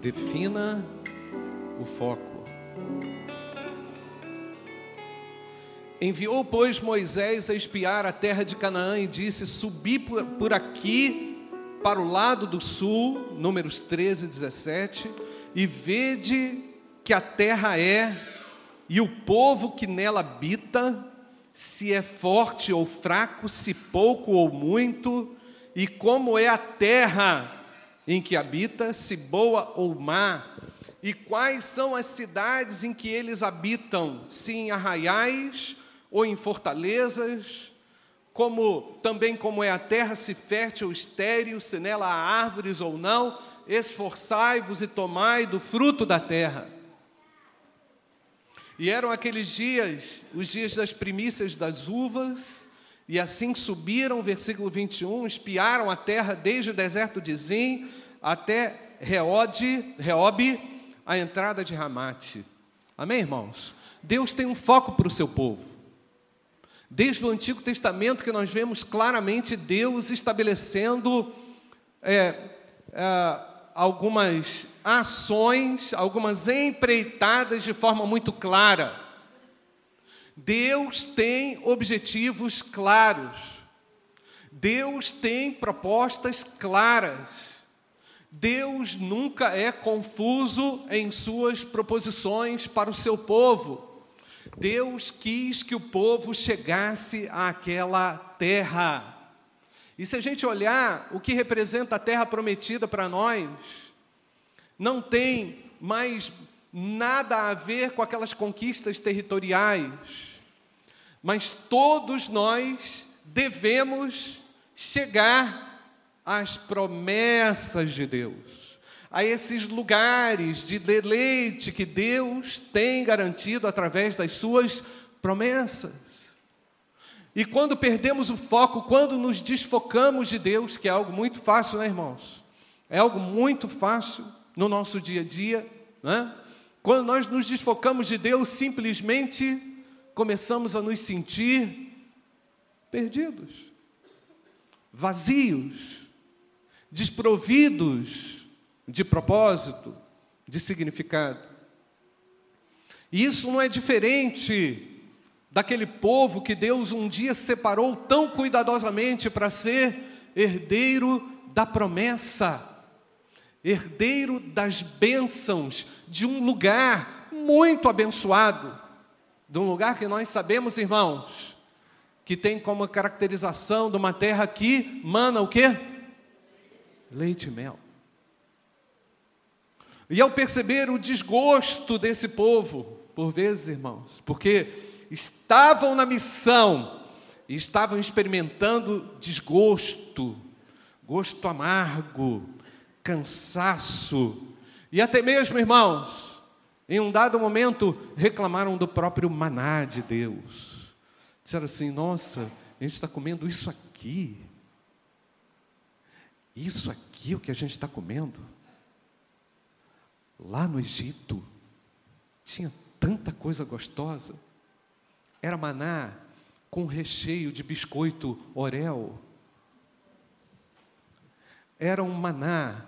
Defina o foco. Enviou, pois, Moisés a espiar a terra de Canaã e disse: Subi por aqui para o lado do sul, números 13 e 17, e vede que a terra é, e o povo que nela habita, se é forte ou fraco, se pouco ou muito, e como é a terra em que habita, se boa ou má, e quais são as cidades em que eles habitam, se em arraiais ou em fortalezas, como também como é a terra, se fértil ou estéril, se nela há árvores ou não, esforçai-vos e tomai do fruto da terra. E eram aqueles dias, os dias das primícias das uvas, e assim subiram, versículo 21, espiaram a terra desde o deserto de Zim até Reode, Reobe, a entrada de Ramate. Amém, irmãos? Deus tem um foco para o seu povo. Desde o Antigo Testamento que nós vemos claramente Deus estabelecendo é, é, algumas ações, algumas empreitadas de forma muito clara. Deus tem objetivos claros. Deus tem propostas claras. Deus nunca é confuso em suas proposições para o seu povo. Deus quis que o povo chegasse àquela terra. E se a gente olhar o que representa a terra prometida para nós, não tem mais nada a ver com aquelas conquistas territoriais, mas todos nós devemos chegar às promessas de Deus a esses lugares de deleite que Deus tem garantido através das suas promessas. E quando perdemos o foco, quando nos desfocamos de Deus, que é algo muito fácil, né, irmãos? É algo muito fácil no nosso dia a dia, né? Quando nós nos desfocamos de Deus, simplesmente começamos a nos sentir perdidos, vazios, desprovidos de propósito, de significado. E isso não é diferente daquele povo que Deus um dia separou tão cuidadosamente para ser herdeiro da promessa, herdeiro das bênçãos de um lugar muito abençoado, de um lugar que nós sabemos, irmãos, que tem como caracterização de uma terra que mana o quê? Leite e mel. E ao perceber o desgosto desse povo, por vezes, irmãos, porque estavam na missão e estavam experimentando desgosto, gosto amargo, cansaço, e até mesmo, irmãos, em um dado momento reclamaram do próprio maná de Deus. Disseram assim: nossa, a gente está comendo isso aqui. Isso aqui é o que a gente está comendo. Lá no Egito, tinha tanta coisa gostosa. Era maná com recheio de biscoito orel. Era um maná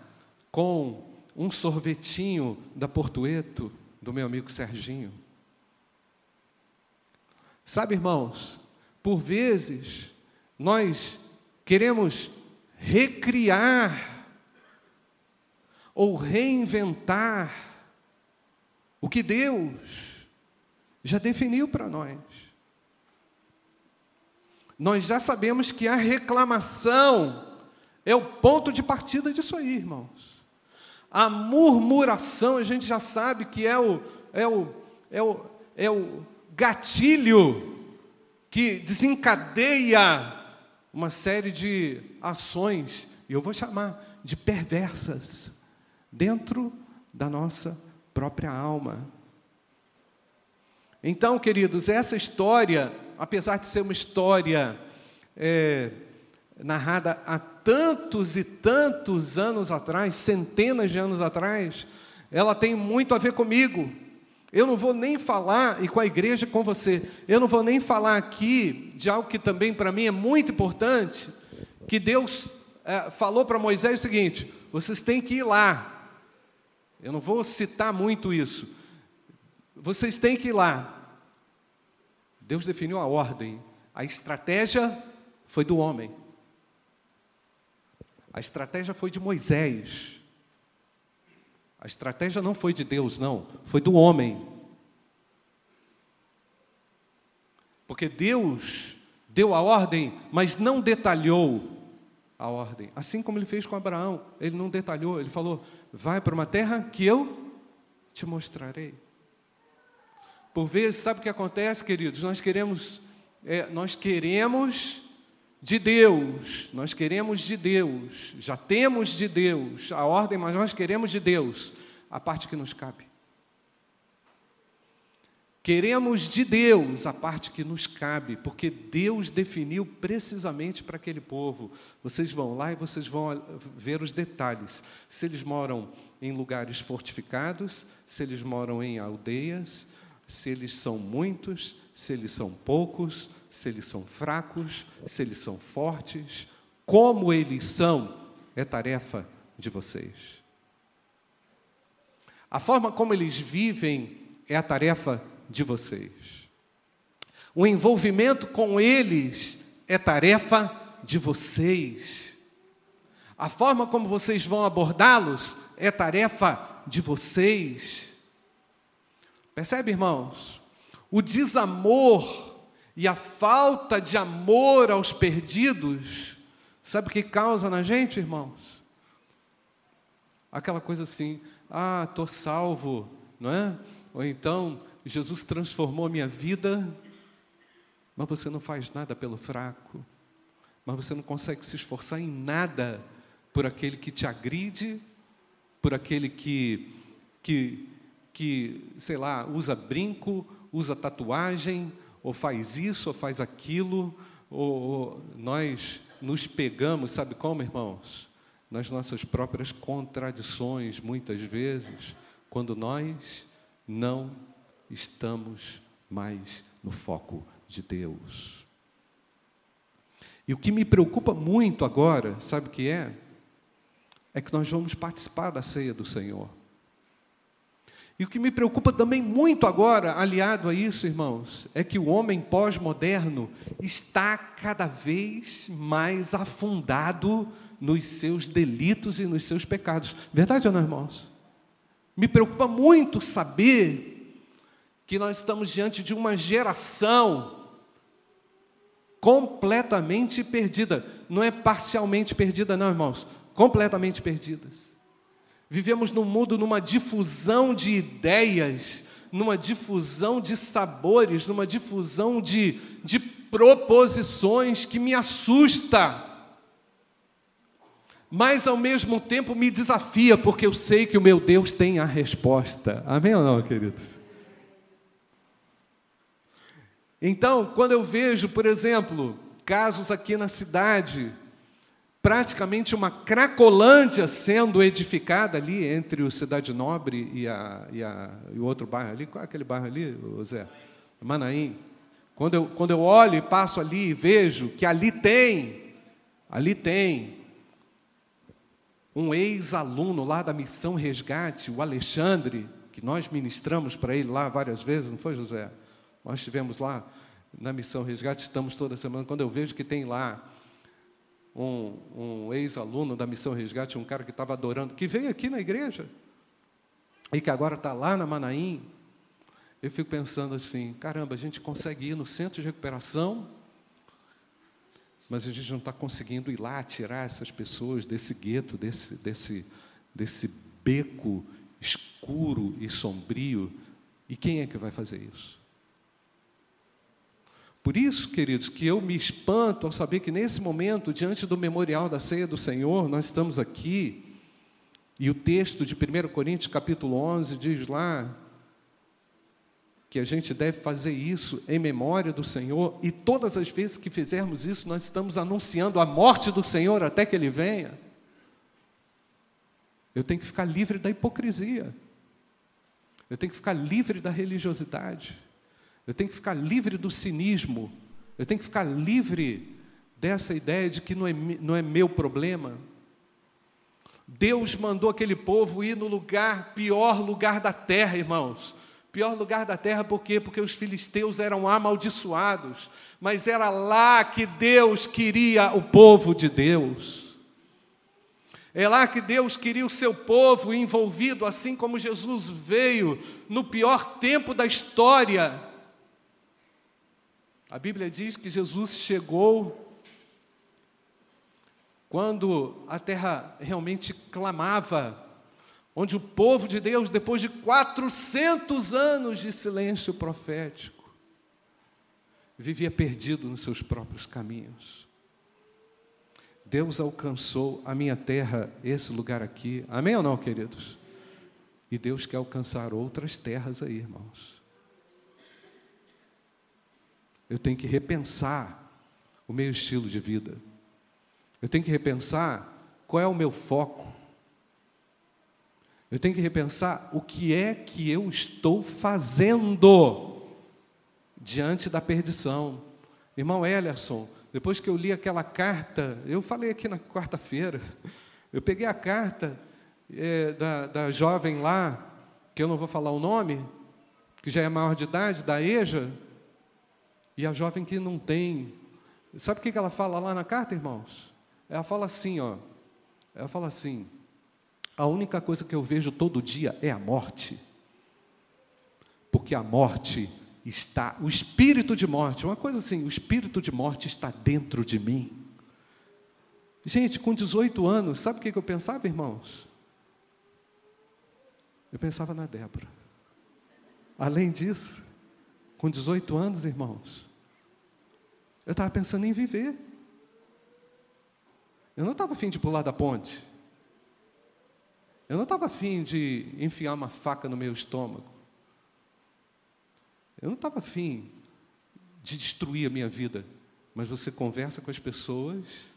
com um sorvetinho da Portueto, do meu amigo Serginho. Sabe, irmãos, por vezes nós queremos recriar ou reinventar o que Deus já definiu para nós. Nós já sabemos que a reclamação é o ponto de partida disso aí, irmãos. A murmuração, a gente já sabe que é o, é o, é o, é o gatilho que desencadeia uma série de ações, eu vou chamar de perversas dentro da nossa própria alma. Então, queridos, essa história, apesar de ser uma história é, narrada há tantos e tantos anos atrás, centenas de anos atrás, ela tem muito a ver comigo. Eu não vou nem falar, e com a igreja com você, eu não vou nem falar aqui de algo que também para mim é muito importante, que Deus é, falou para Moisés o seguinte: vocês têm que ir lá, Eu não vou citar muito isso. Vocês têm que ir lá. Deus definiu a ordem. A estratégia foi do homem. A estratégia foi de Moisés. A estratégia não foi de Deus, não, foi do homem. Porque Deus deu a ordem, mas não detalhou a ordem. Assim como ele fez com Abraão, ele não detalhou, ele falou: vai para uma terra que eu te mostrarei. Por vezes, sabe o que acontece, queridos? Nós queremos, é, nós queremos de Deus, nós queremos de Deus, já temos de Deus a ordem, mas nós queremos de Deus a parte que nos cabe. Queremos de Deus a parte que nos cabe, porque Deus definiu precisamente para aquele povo. Vocês vão lá e vocês vão ver os detalhes. Se eles moram em lugares fortificados, se eles moram em aldeias, se eles são muitos, se eles são poucos, se eles são fracos, se eles são fortes, como eles são, é tarefa de vocês. A forma como eles vivem é a tarefa de vocês. O envolvimento com eles é tarefa de vocês. A forma como vocês vão abordá-los é tarefa de vocês. Percebe, irmãos? O desamor e a falta de amor aos perdidos, sabe o que causa na gente, irmãos? Aquela coisa assim, ah, estou salvo, não é? Ou então, Jesus transformou a minha vida, mas você não faz nada pelo fraco, mas você não consegue se esforçar em nada por aquele que te agride, por aquele que, que, que sei lá, usa brinco, usa tatuagem, ou faz isso, ou faz aquilo, ou, ou nós nos pegamos, sabe como, irmãos? Nas nossas próprias contradições, muitas vezes, quando nós não estamos mais no foco de Deus. E o que me preocupa muito agora, sabe o que é? É que nós vamos participar da ceia do Senhor. E o que me preocupa também muito agora, aliado a isso, irmãos, é que o homem pós-moderno está cada vez mais afundado nos seus delitos e nos seus pecados. Verdade ou não, irmãos? Me preocupa muito saber que nós estamos diante de uma geração completamente perdida. Não é parcialmente perdida, não, irmãos. Completamente perdidas. Vivemos num mundo numa difusão de ideias, numa difusão de sabores, numa difusão de, de proposições que me assusta. Mas ao mesmo tempo me desafia, porque eu sei que o meu Deus tem a resposta. Amém ou não, queridos? Então, quando eu vejo, por exemplo, casos aqui na cidade, praticamente uma cracolândia sendo edificada ali entre o Cidade Nobre e, a, e, a, e o outro bairro ali, qual é aquele bairro ali, Zé? Manaim. Quando eu, quando eu olho e passo ali e vejo que ali tem, ali tem um ex-aluno lá da Missão Resgate, o Alexandre, que nós ministramos para ele lá várias vezes, não foi, José? Nós estivemos lá na Missão Resgate, estamos toda semana. Quando eu vejo que tem lá um, um ex-aluno da Missão Resgate, um cara que estava adorando, que veio aqui na igreja e que agora está lá na Manaim, eu fico pensando assim: caramba, a gente consegue ir no centro de recuperação, mas a gente não está conseguindo ir lá tirar essas pessoas desse gueto, desse, desse, desse beco escuro e sombrio. E quem é que vai fazer isso? Por isso, queridos, que eu me espanto ao saber que nesse momento, diante do memorial da ceia do Senhor, nós estamos aqui, e o texto de 1 Coríntios, capítulo 11, diz lá que a gente deve fazer isso em memória do Senhor, e todas as vezes que fizermos isso, nós estamos anunciando a morte do Senhor até que Ele venha. Eu tenho que ficar livre da hipocrisia, eu tenho que ficar livre da religiosidade. Eu tenho que ficar livre do cinismo. Eu tenho que ficar livre dessa ideia de que não é, não é meu problema. Deus mandou aquele povo ir no lugar, pior lugar da terra, irmãos. Pior lugar da terra, por quê? Porque os filisteus eram amaldiçoados, mas era lá que Deus queria o povo de Deus. É lá que Deus queria o seu povo envolvido, assim como Jesus veio no pior tempo da história. A Bíblia diz que Jesus chegou quando a terra realmente clamava, onde o povo de Deus, depois de 400 anos de silêncio profético, vivia perdido nos seus próprios caminhos. Deus alcançou a minha terra, esse lugar aqui. Amém ou não, queridos? E Deus quer alcançar outras terras aí, irmãos. Eu tenho que repensar o meu estilo de vida. Eu tenho que repensar qual é o meu foco. Eu tenho que repensar o que é que eu estou fazendo diante da perdição. Irmão Ellerson, depois que eu li aquela carta, eu falei aqui na quarta-feira, eu peguei a carta é, da, da jovem lá, que eu não vou falar o nome, que já é maior de idade, da EJA, e a jovem que não tem. Sabe o que ela fala lá na carta, irmãos? Ela fala assim, ó. Ela fala assim: a única coisa que eu vejo todo dia é a morte. Porque a morte está, o espírito de morte, uma coisa assim, o espírito de morte está dentro de mim. Gente, com 18 anos, sabe o que eu pensava, irmãos? Eu pensava na Débora. Além disso, com 18 anos, irmãos, eu estava pensando em viver. Eu não estava afim de pular da ponte. Eu não estava afim de enfiar uma faca no meu estômago. Eu não estava afim de destruir a minha vida. Mas você conversa com as pessoas,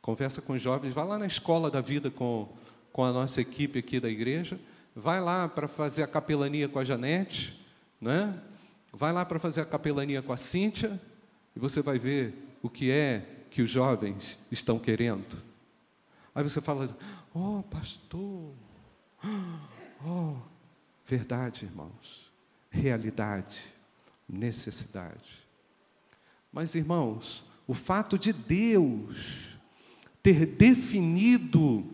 conversa com os jovens, vai lá na escola da vida com, com a nossa equipe aqui da igreja, vai lá para fazer a capelania com a Janete, né? Vai lá para fazer a capelania com a Cíntia, e você vai ver o que é que os jovens estão querendo. Aí você fala, oh, pastor, oh, verdade, irmãos, realidade, necessidade. Mas, irmãos, o fato de Deus ter definido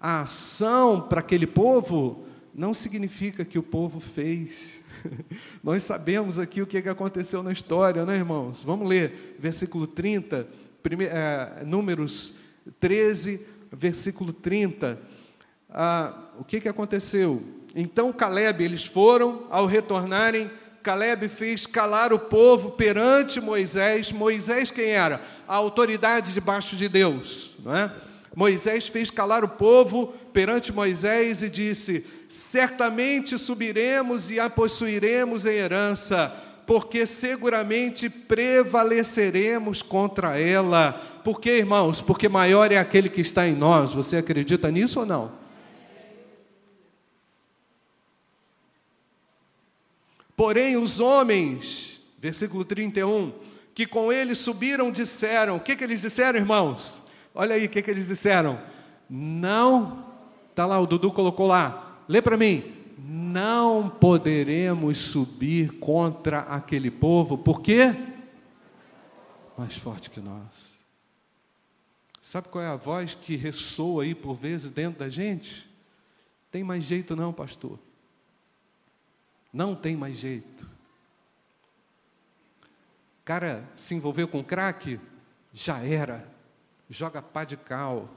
a ação para aquele povo, não significa que o povo fez. Nós sabemos aqui o que aconteceu na história, né, irmãos? Vamos ler, versículo 30 é, Números 13, versículo 30. Ah, o que, que aconteceu? Então Caleb, eles foram, ao retornarem, Caleb fez calar o povo perante Moisés. Moisés quem era? A autoridade debaixo de Deus, não é? Moisés fez calar o povo perante Moisés e disse: Certamente subiremos e a possuiremos em herança porque seguramente prevaleceremos contra ela. Por quê, irmãos? Porque maior é aquele que está em nós. Você acredita nisso ou não? Porém, os homens, versículo 31, que com ele subiram, disseram: O que, que eles disseram, irmãos? Olha aí o que, que eles disseram. Não, está lá, o Dudu colocou lá, lê para mim não poderemos subir contra aquele povo, por quê? Mais forte que nós. Sabe qual é a voz que ressoa aí por vezes dentro da gente? Tem mais jeito não, pastor. Não tem mais jeito. Cara se envolveu com crack, já era. Joga pá de cal.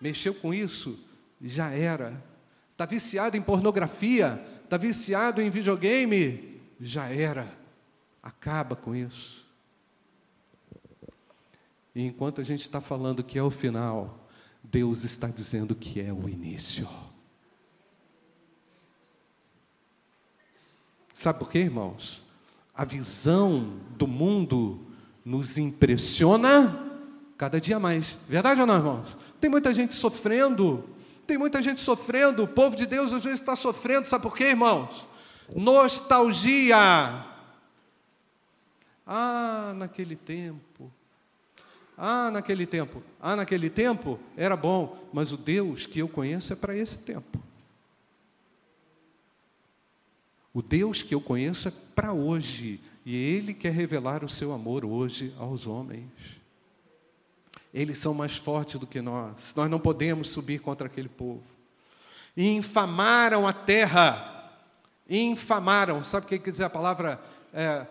Mexeu com isso, já era está viciado em pornografia, está viciado em videogame, já era. Acaba com isso. E enquanto a gente está falando que é o final, Deus está dizendo que é o início. Sabe por quê, irmãos? A visão do mundo nos impressiona cada dia mais. Verdade ou não, irmãos? Tem muita gente sofrendo tem muita gente sofrendo, o povo de Deus às vezes está sofrendo, sabe por quê, irmãos? Nostalgia. Ah, naquele tempo. Ah, naquele tempo. Ah, naquele tempo era bom, mas o Deus que eu conheço é para esse tempo. O Deus que eu conheço é para hoje, e Ele quer revelar o seu amor hoje aos homens. Eles são mais fortes do que nós, nós não podemos subir contra aquele povo. E infamaram a terra, infamaram, sabe o que quer dizer a palavra é,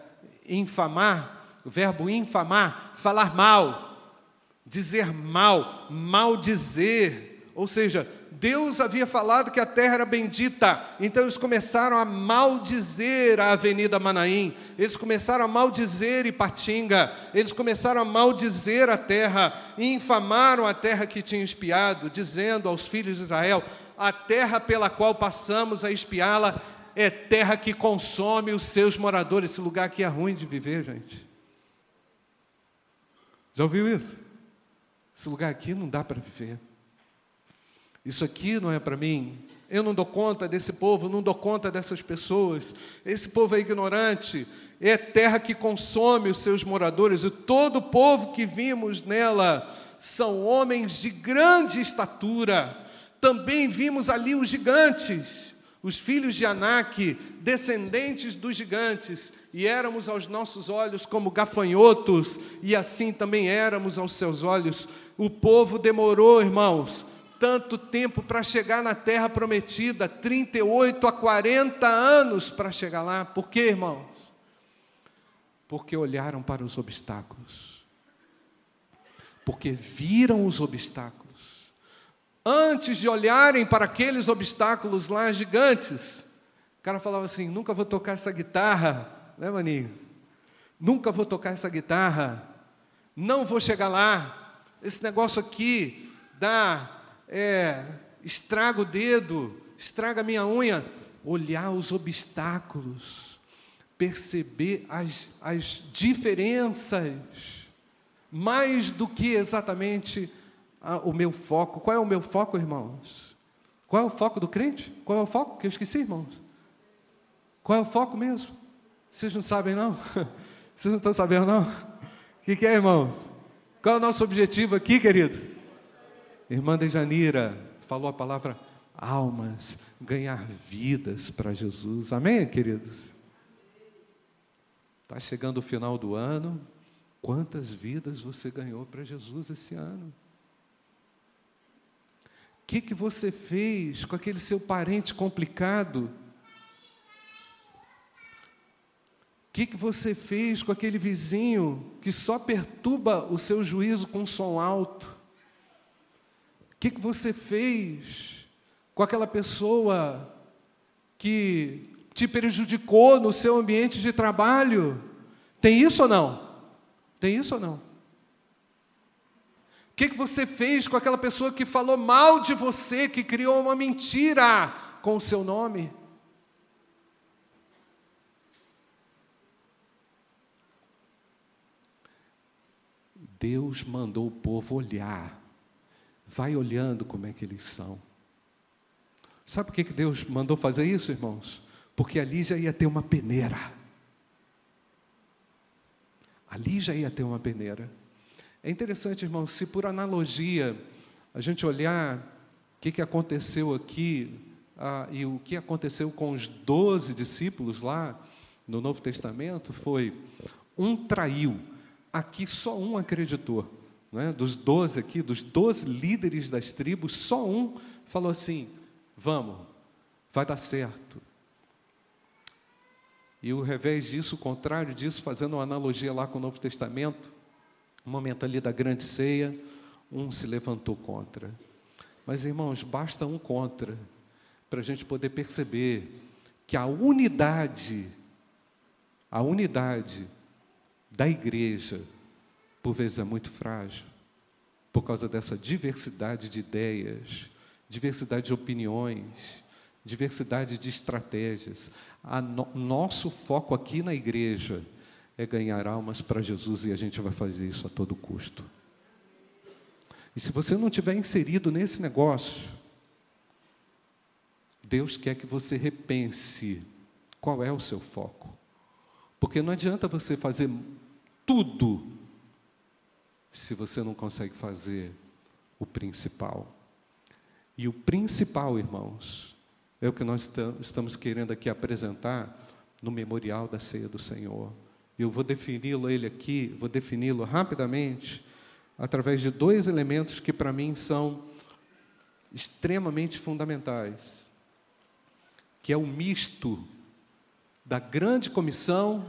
infamar? O verbo infamar, falar mal, dizer mal, maldizer, ou seja, Deus havia falado que a terra era bendita, então eles começaram a maldizer a Avenida Manaim, eles começaram a maldizer Ipatinga, eles começaram a maldizer a terra, e infamaram a terra que tinha espiado, dizendo aos filhos de Israel: a terra pela qual passamos a espiá-la é terra que consome os seus moradores. Esse lugar aqui é ruim de viver, gente. Já ouviu isso? Esse lugar aqui não dá para viver. Isso aqui não é para mim. Eu não dou conta desse povo, não dou conta dessas pessoas. Esse povo é ignorante. É terra que consome os seus moradores, e todo o povo que vimos nela são homens de grande estatura. Também vimos ali os gigantes, os filhos de Anak, descendentes dos gigantes, e éramos aos nossos olhos como gafanhotos, e assim também éramos aos seus olhos. O povo demorou, irmãos, tanto tempo para chegar na terra prometida 38 a 40 anos para chegar lá. Por quê, irmãos? Porque olharam para os obstáculos. Porque viram os obstáculos. Antes de olharem para aqueles obstáculos lá gigantes, o cara falava assim: nunca vou tocar essa guitarra, né, maninho? Nunca vou tocar essa guitarra, não vou chegar lá. Esse negócio aqui dá é, estraga o dedo, estraga a minha unha. Olhar os obstáculos, perceber as, as diferenças, mais do que exatamente a, o meu foco. Qual é o meu foco, irmãos? Qual é o foco do crente? Qual é o foco? Que eu esqueci, irmãos. Qual é o foco mesmo? Vocês não sabem, não? Vocês não estão sabendo, não? O que, que é, irmãos? Qual é o nosso objetivo aqui, queridos? Irmã Dejanira falou a palavra almas, ganhar vidas para Jesus. Amém, queridos? Está chegando o final do ano. Quantas vidas você ganhou para Jesus esse ano? O que, que você fez com aquele seu parente complicado? O que, que você fez com aquele vizinho que só perturba o seu juízo com som alto? Que, que você fez com aquela pessoa que te prejudicou no seu ambiente de trabalho? Tem isso ou não? Tem isso ou não? O que, que você fez com aquela pessoa que falou mal de você, que criou uma mentira com o seu nome? Deus mandou o povo olhar Vai olhando como é que eles são. Sabe por que Deus mandou fazer isso, irmãos? Porque ali já ia ter uma peneira. Ali já ia ter uma peneira. É interessante, irmãos, se por analogia a gente olhar o que, que aconteceu aqui ah, e o que aconteceu com os doze discípulos lá no Novo Testamento, foi um traiu, aqui só um acreditou é? dos doze aqui, dos doze líderes das tribos, só um falou assim: vamos, vai dar certo. E o revés disso, o contrário disso, fazendo uma analogia lá com o Novo Testamento, no momento ali da grande ceia, um se levantou contra. Mas, irmãos, basta um contra para a gente poder perceber que a unidade, a unidade da igreja, por vezes é muito frágil, por causa dessa diversidade de ideias, diversidade de opiniões, diversidade de estratégias. No, nosso foco aqui na igreja é ganhar almas para Jesus e a gente vai fazer isso a todo custo. E se você não tiver inserido nesse negócio, Deus quer que você repense qual é o seu foco. Porque não adianta você fazer tudo se você não consegue fazer o principal. E o principal, irmãos, é o que nós estamos querendo aqui apresentar no memorial da ceia do Senhor. Eu vou defini-lo ele aqui, vou defini-lo rapidamente através de dois elementos que para mim são extremamente fundamentais, que é o misto da grande comissão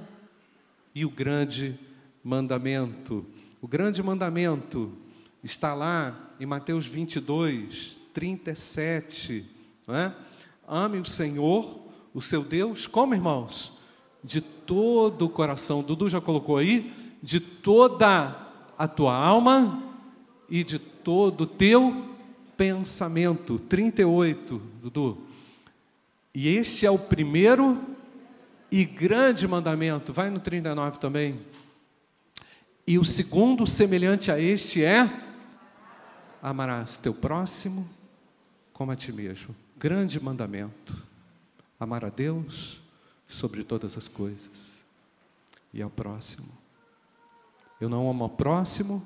e o grande mandamento. O grande mandamento está lá em Mateus 22, 37, não é? Ame o Senhor, o seu Deus, como irmãos? De todo o coração. Dudu já colocou aí? De toda a tua alma e de todo o teu pensamento. 38, Dudu. E este é o primeiro e grande mandamento. Vai no 39 também. E o segundo, semelhante a este, é: amarás teu próximo como a ti mesmo. Grande mandamento. Amar a Deus sobre todas as coisas e ao próximo. Eu não amo ao próximo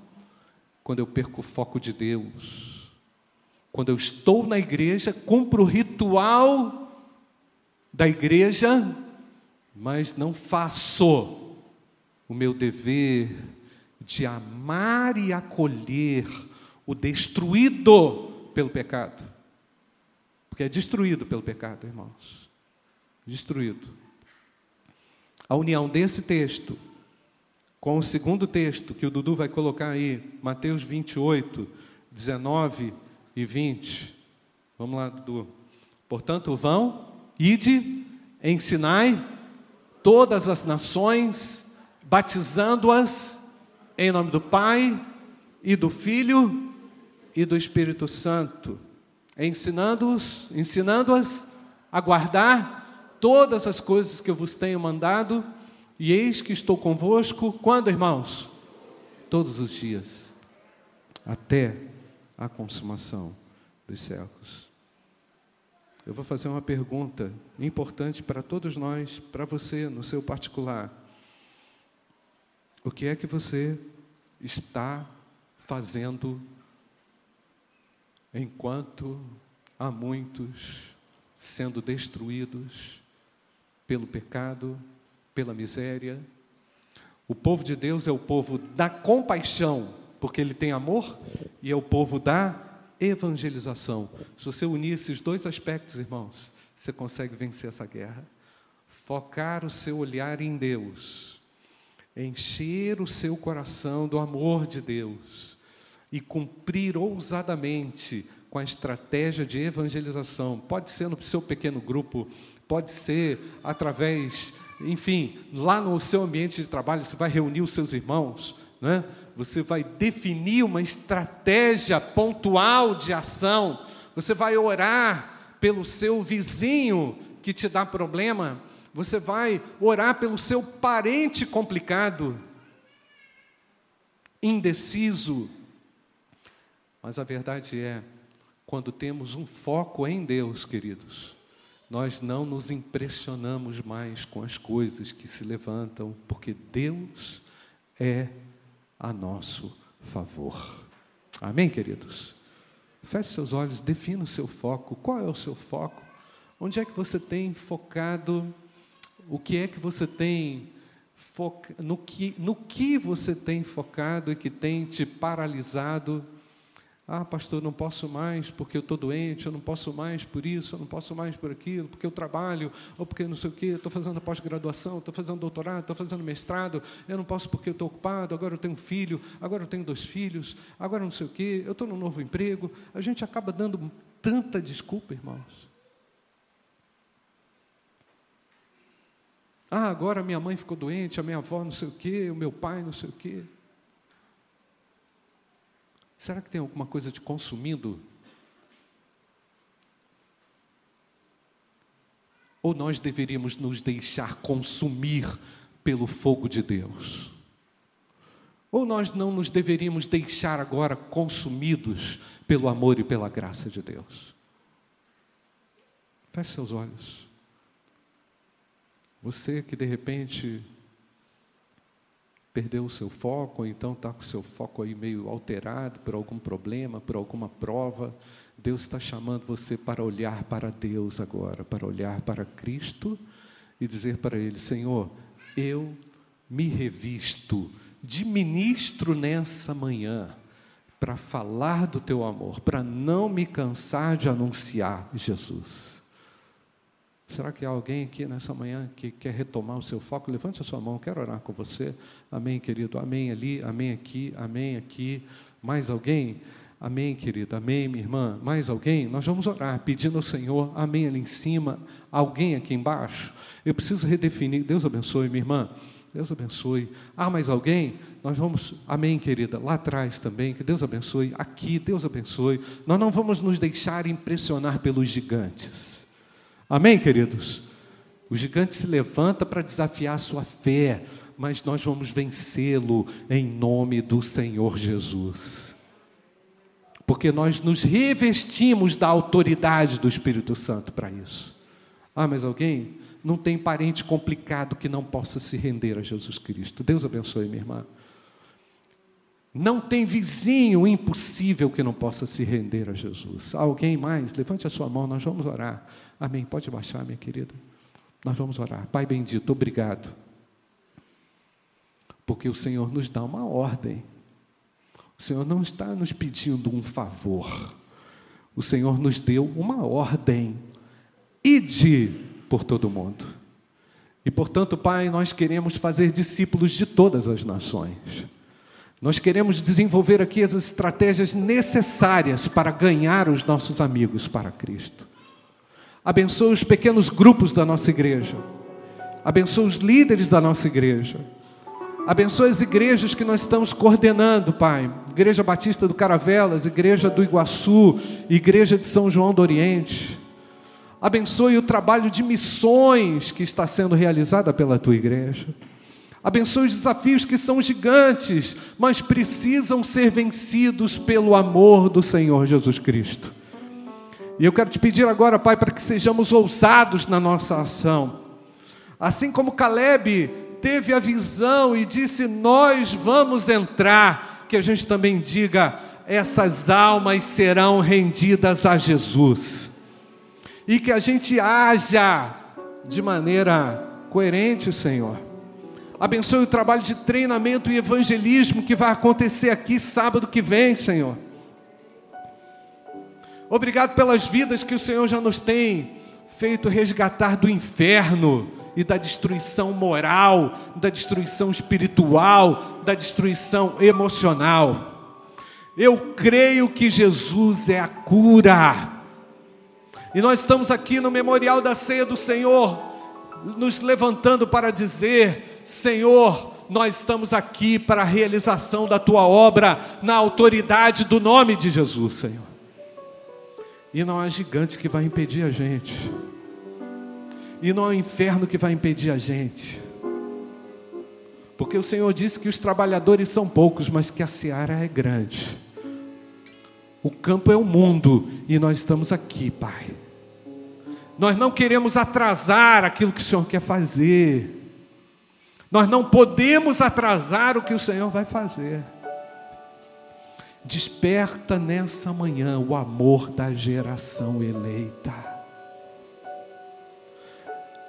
quando eu perco o foco de Deus. Quando eu estou na igreja, cumpro o ritual da igreja, mas não faço o meu dever de amar e acolher o destruído pelo pecado. Porque é destruído pelo pecado, irmãos. Destruído. A união desse texto com o segundo texto que o Dudu vai colocar aí, Mateus 28, 19 e 20. Vamos lá, Dudu. Portanto, vão, ide, ensinai todas as nações, batizando-as em nome do Pai e do Filho e do Espírito Santo, ensinando-os, ensinando-as a guardar todas as coisas que eu vos tenho mandado, e eis que estou convosco, quando, irmãos? Todos os dias, até a consumação dos séculos. Eu vou fazer uma pergunta importante para todos nós, para você, no seu particular. O que é que você está fazendo enquanto há muitos sendo destruídos pelo pecado, pela miséria. O povo de Deus é o povo da compaixão, porque ele tem amor, e é o povo da evangelização. Se você unir esses dois aspectos, irmãos, você consegue vencer essa guerra. Focar o seu olhar em Deus, encher o seu coração do amor de Deus e cumprir ousadamente com a estratégia de evangelização. Pode ser no seu pequeno grupo, pode ser através, enfim, lá no seu ambiente de trabalho, você vai reunir os seus irmãos, né? você vai definir uma estratégia pontual de ação, você vai orar pelo seu vizinho que te dá problema, você vai orar pelo seu parente complicado, indeciso, mas a verdade é, quando temos um foco em Deus, queridos, nós não nos impressionamos mais com as coisas que se levantam, porque Deus é a nosso favor. Amém, queridos? Feche seus olhos, defina o seu foco. Qual é o seu foco? Onde é que você tem focado? O que é que você tem focado? no que, no que você tem focado e que tem te paralisado? Ah, pastor, não posso mais porque eu estou doente, eu não posso mais por isso, eu não posso mais por aquilo, porque eu trabalho, ou porque não sei o quê, estou fazendo pós-graduação, estou fazendo doutorado, estou fazendo mestrado, eu não posso porque eu estou ocupado, agora eu tenho um filho, agora eu tenho dois filhos, agora não sei o quê, eu estou num novo emprego. A gente acaba dando tanta desculpa, irmãos. Ah, agora minha mãe ficou doente, a minha avó não sei o quê, o meu pai não sei o quê. Será que tem alguma coisa te consumindo? Ou nós deveríamos nos deixar consumir pelo fogo de Deus? Ou nós não nos deveríamos deixar agora consumidos pelo amor e pela graça de Deus? Feche seus olhos. Você que de repente perdeu o seu foco, ou então está com o seu foco aí meio alterado por algum problema, por alguma prova, Deus está chamando você para olhar para Deus agora, para olhar para Cristo e dizer para Ele: Senhor, eu me revisto de ministro nessa manhã para falar do teu amor, para não me cansar de anunciar Jesus. Será que há alguém aqui nessa manhã que quer retomar o seu foco? Levante a sua mão, quero orar com você. Amém, querido. Amém ali, amém aqui, amém aqui. Mais alguém? Amém, querido. Amém, minha irmã. Mais alguém? Nós vamos orar pedindo ao Senhor. Amém ali em cima. Alguém aqui embaixo? Eu preciso redefinir. Deus abençoe, minha irmã. Deus abençoe. Ah, mais alguém? Nós vamos, amém, querida, lá atrás também, que Deus abençoe. Aqui, Deus abençoe. Nós não vamos nos deixar impressionar pelos gigantes. Amém, queridos? O gigante se levanta para desafiar a sua fé, mas nós vamos vencê-lo em nome do Senhor Jesus. Porque nós nos revestimos da autoridade do Espírito Santo para isso. Ah, mas alguém? não tem parente complicado que não possa se render a Jesus Cristo. Deus abençoe, minha irmã. Não tem vizinho impossível que não possa se render a Jesus. Alguém mais? Levante a sua mão, nós vamos orar. Amém. Pode baixar, minha querida. Nós vamos orar. Pai bendito, obrigado. Porque o Senhor nos dá uma ordem. O Senhor não está nos pedindo um favor. O Senhor nos deu uma ordem. Ide por todo mundo. E portanto, Pai, nós queremos fazer discípulos de todas as nações. Nós queremos desenvolver aqui as estratégias necessárias para ganhar os nossos amigos para Cristo. Abençoa os pequenos grupos da nossa igreja. Abençoa os líderes da nossa igreja. Abençoa as igrejas que nós estamos coordenando, Pai. Igreja Batista do Caravelas, Igreja do Iguaçu, Igreja de São João do Oriente. Abençoe o trabalho de missões que está sendo realizada pela tua igreja. Abençoe os desafios que são gigantes, mas precisam ser vencidos pelo amor do Senhor Jesus Cristo. E eu quero te pedir agora, Pai, para que sejamos ousados na nossa ação. Assim como Caleb teve a visão e disse: Nós vamos entrar, que a gente também diga: essas almas serão rendidas a Jesus e que a gente haja de maneira coerente, Senhor. Abençoe o trabalho de treinamento e evangelismo que vai acontecer aqui sábado que vem, Senhor. Obrigado pelas vidas que o Senhor já nos tem feito resgatar do inferno e da destruição moral, da destruição espiritual, da destruição emocional. Eu creio que Jesus é a cura e nós estamos aqui no memorial da ceia do Senhor, nos levantando para dizer: Senhor, nós estamos aqui para a realização da tua obra na autoridade do nome de Jesus, Senhor. E não há gigante que vai impedir a gente. E não há inferno que vai impedir a gente. Porque o Senhor disse que os trabalhadores são poucos, mas que a seara é grande. O campo é o mundo e nós estamos aqui, Pai. Nós não queremos atrasar aquilo que o Senhor quer fazer. Nós não podemos atrasar o que o Senhor vai fazer. Desperta nessa manhã o amor da geração eleita.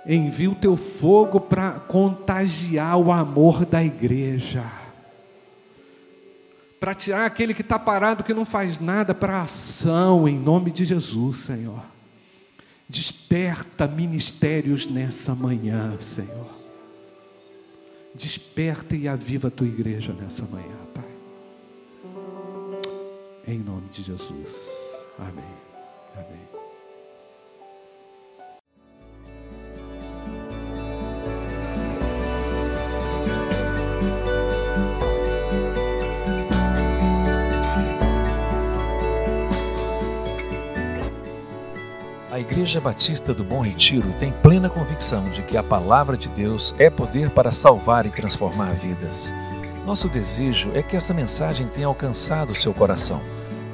Envia o teu fogo para contagiar o amor da igreja para tirar aquele que está parado, que não faz nada, para ação, em nome de Jesus, Senhor. Desperta ministérios nessa manhã, Senhor. Desperta e aviva a tua igreja nessa manhã. Em nome de Jesus. Amém. Amém. A Igreja Batista do Bom Retiro tem plena convicção de que a palavra de Deus é poder para salvar e transformar vidas. Nosso desejo é que essa mensagem tenha alcançado seu coração.